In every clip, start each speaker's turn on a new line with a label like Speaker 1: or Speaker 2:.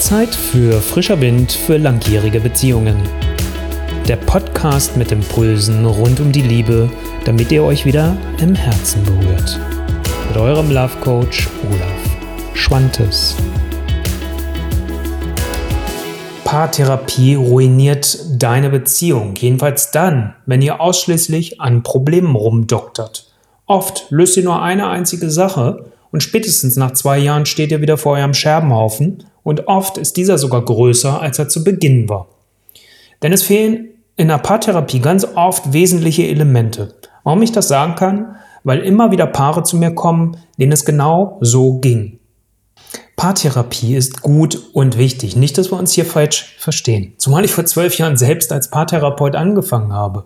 Speaker 1: Zeit für frischer Wind für langjährige Beziehungen. Der Podcast mit Impulsen rund um die Liebe, damit ihr euch wieder im Herzen berührt. Mit eurem Love Coach Olaf Schwantes. Paartherapie ruiniert deine Beziehung, jedenfalls dann, wenn ihr ausschließlich an Problemen rumdoktert. Oft löst ihr nur eine einzige Sache und spätestens nach zwei Jahren steht ihr wieder vor eurem Scherbenhaufen und oft ist dieser sogar größer, als er zu Beginn war. Denn es fehlen in der Paartherapie ganz oft wesentliche Elemente. Warum ich das sagen kann? Weil immer wieder Paare zu mir kommen, denen es genau so ging. Paartherapie ist gut und wichtig. Nicht, dass wir uns hier falsch verstehen. Zumal ich vor zwölf Jahren selbst als Paartherapeut angefangen habe.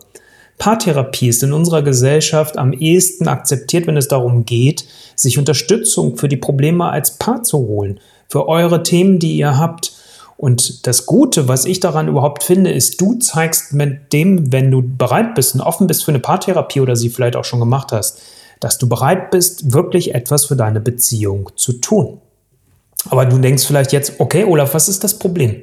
Speaker 1: Paartherapie ist in unserer Gesellschaft am ehesten akzeptiert, wenn es darum geht, sich Unterstützung für die Probleme als Paar zu holen, für eure Themen, die ihr habt. Und das Gute, was ich daran überhaupt finde, ist, du zeigst mit dem, wenn du bereit bist und offen bist für eine Paartherapie oder sie vielleicht auch schon gemacht hast, dass du bereit bist, wirklich etwas für deine Beziehung zu tun. Aber du denkst vielleicht jetzt, okay, Olaf, was ist das Problem?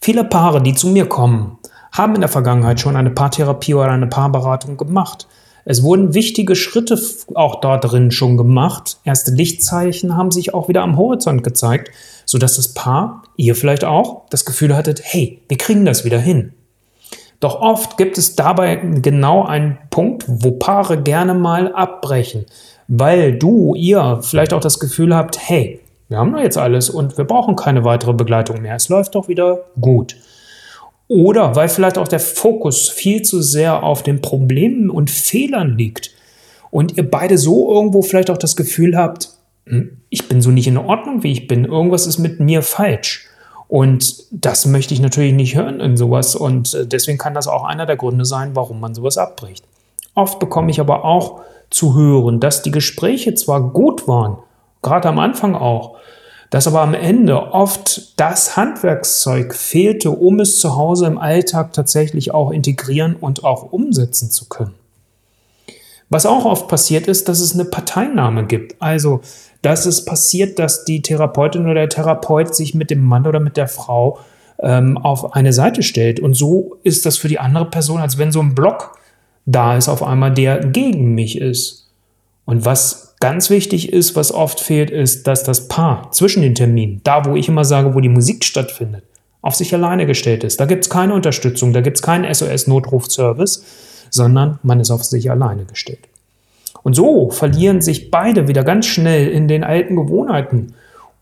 Speaker 1: Viele Paare, die zu mir kommen, haben in der Vergangenheit schon eine Paartherapie oder eine Paarberatung gemacht. Es wurden wichtige Schritte auch da drin schon gemacht. Erste Lichtzeichen haben sich auch wieder am Horizont gezeigt, sodass das Paar, ihr vielleicht auch, das Gefühl hattet, hey, wir kriegen das wieder hin. Doch oft gibt es dabei genau einen Punkt, wo Paare gerne mal abbrechen, weil du, ihr vielleicht auch das Gefühl habt, hey, wir haben doch jetzt alles und wir brauchen keine weitere Begleitung mehr. Es läuft doch wieder gut. Oder weil vielleicht auch der Fokus viel zu sehr auf den Problemen und Fehlern liegt und ihr beide so irgendwo vielleicht auch das Gefühl habt, hm, ich bin so nicht in Ordnung, wie ich bin, irgendwas ist mit mir falsch. Und das möchte ich natürlich nicht hören in sowas und äh, deswegen kann das auch einer der Gründe sein, warum man sowas abbricht. Oft bekomme ich aber auch zu hören, dass die Gespräche zwar gut waren, gerade am Anfang auch, dass aber am Ende oft das Handwerkszeug fehlte, um es zu Hause im Alltag tatsächlich auch integrieren und auch umsetzen zu können. Was auch oft passiert ist, dass es eine Parteinahme gibt. Also, dass es passiert, dass die Therapeutin oder der Therapeut sich mit dem Mann oder mit der Frau ähm, auf eine Seite stellt. Und so ist das für die andere Person, als wenn so ein Block da ist auf einmal, der gegen mich ist. Und was Ganz wichtig ist, was oft fehlt, ist, dass das Paar zwischen den Terminen, da wo ich immer sage, wo die Musik stattfindet, auf sich alleine gestellt ist. Da gibt es keine Unterstützung, da gibt es keinen SOS-Notrufservice, sondern man ist auf sich alleine gestellt. Und so verlieren sich beide wieder ganz schnell in den alten Gewohnheiten.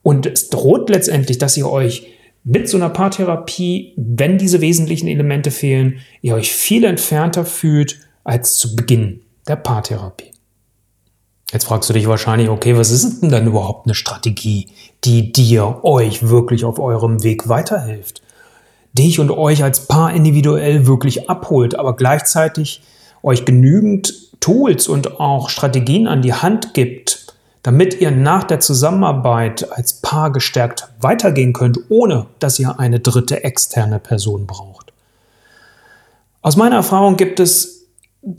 Speaker 1: Und es droht letztendlich, dass ihr euch mit so einer Paartherapie, wenn diese wesentlichen Elemente fehlen, ihr euch viel entfernter fühlt als zu Beginn der Paartherapie. Jetzt fragst du dich wahrscheinlich, okay, was ist denn dann überhaupt eine Strategie, die dir, euch wirklich auf eurem Weg weiterhilft? Dich und euch als Paar individuell wirklich abholt, aber gleichzeitig euch genügend Tools und auch Strategien an die Hand gibt, damit ihr nach der Zusammenarbeit als Paar gestärkt weitergehen könnt, ohne dass ihr eine dritte externe Person braucht. Aus meiner Erfahrung gibt es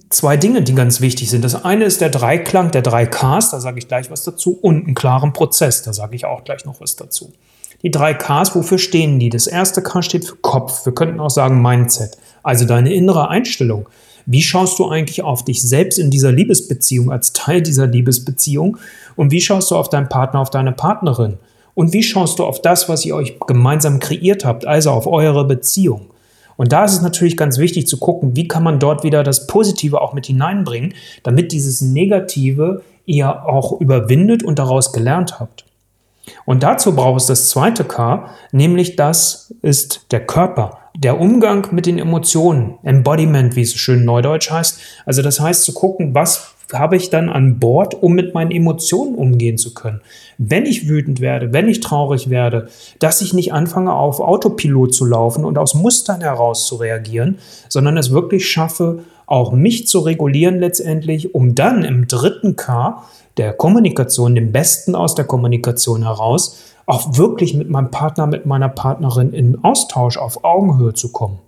Speaker 1: zwei Dinge, die ganz wichtig sind. Das eine ist der Dreiklang, der drei Ks, da sage ich gleich was dazu, und einen klaren Prozess, da sage ich auch gleich noch was dazu. Die drei Ks, wofür stehen die? Das erste K steht für Kopf. Wir könnten auch sagen Mindset, also deine innere Einstellung. Wie schaust du eigentlich auf dich selbst in dieser Liebesbeziehung, als Teil dieser Liebesbeziehung? Und wie schaust du auf deinen Partner, auf deine Partnerin? Und wie schaust du auf das, was ihr euch gemeinsam kreiert habt, also auf eure Beziehung? Und da ist es natürlich ganz wichtig zu gucken, wie kann man dort wieder das Positive auch mit hineinbringen, damit dieses Negative ihr auch überwindet und daraus gelernt habt. Und dazu braucht es das zweite K, nämlich das ist der Körper, der Umgang mit den Emotionen, Embodiment, wie es schön neudeutsch heißt. Also das heißt zu gucken, was habe ich dann an Bord, um mit meinen Emotionen umgehen zu können. Wenn ich wütend werde, wenn ich traurig werde, dass ich nicht anfange, auf Autopilot zu laufen und aus Mustern heraus zu reagieren, sondern es wirklich schaffe, auch mich zu regulieren letztendlich, um dann im dritten K der Kommunikation, dem Besten aus der Kommunikation heraus, auch wirklich mit meinem Partner, mit meiner Partnerin in Austausch auf Augenhöhe zu kommen.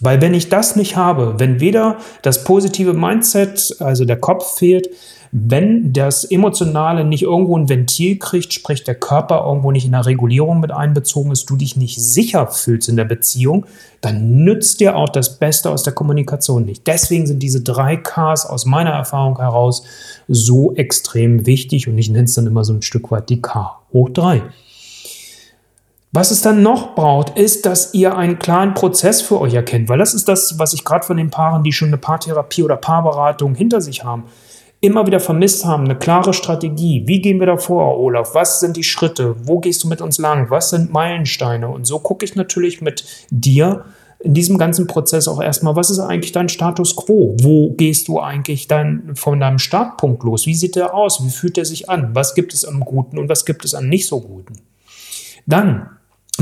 Speaker 1: Weil wenn ich das nicht habe, wenn weder das positive Mindset, also der Kopf fehlt, wenn das Emotionale nicht irgendwo ein Ventil kriegt, sprich der Körper irgendwo nicht in der Regulierung mit einbezogen ist, du dich nicht sicher fühlst in der Beziehung, dann nützt dir auch das Beste aus der Kommunikation nicht. Deswegen sind diese drei Ks aus meiner Erfahrung heraus so extrem wichtig und ich nenne es dann immer so ein Stück weit die K hoch drei. Was es dann noch braucht, ist, dass ihr einen klaren Prozess für euch erkennt, weil das ist das, was ich gerade von den Paaren, die schon eine Paartherapie oder Paarberatung hinter sich haben, immer wieder vermisst haben, eine klare Strategie. Wie gehen wir da vor, Olaf? Was sind die Schritte? Wo gehst du mit uns lang? Was sind Meilensteine? Und so gucke ich natürlich mit dir in diesem ganzen Prozess auch erstmal, was ist eigentlich dein Status quo? Wo gehst du eigentlich dann von deinem Startpunkt los? Wie sieht der aus? Wie fühlt er sich an? Was gibt es am Guten und was gibt es an nicht so Guten? Dann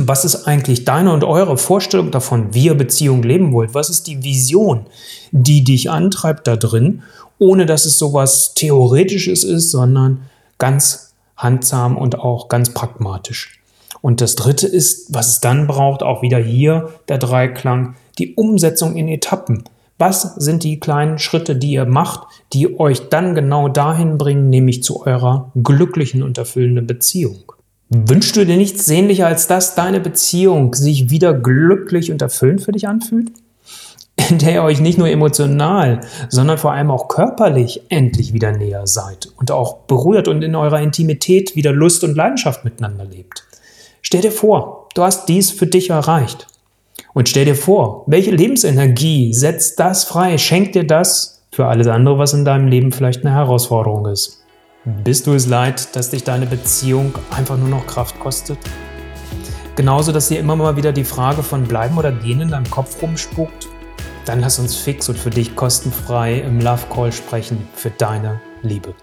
Speaker 1: was ist eigentlich deine und eure Vorstellung davon, wie ihr Beziehung leben wollt? Was ist die Vision, die dich antreibt da drin, ohne dass es sowas Theoretisches ist, sondern ganz handsam und auch ganz pragmatisch. Und das Dritte ist, was es dann braucht, auch wieder hier der Dreiklang, die Umsetzung in Etappen. Was sind die kleinen Schritte, die ihr macht, die euch dann genau dahin bringen, nämlich zu eurer glücklichen und erfüllenden Beziehung? Wünschst du dir nichts sehnlicher, als dass deine Beziehung sich wieder glücklich und erfüllend für dich anfühlt? In der ihr euch nicht nur emotional, sondern vor allem auch körperlich endlich wieder näher seid und auch berührt und in eurer Intimität wieder Lust und Leidenschaft miteinander lebt. Stell dir vor, du hast dies für dich erreicht. Und stell dir vor, welche Lebensenergie setzt das frei, schenkt dir das für alles andere, was in deinem Leben vielleicht eine Herausforderung ist. Bist du es leid, dass dich deine Beziehung einfach nur noch Kraft kostet? Genauso, dass dir immer mal wieder die Frage von bleiben oder gehen in deinem Kopf rumspukt? Dann lass uns fix und für dich kostenfrei im Love Call sprechen für deine Liebe.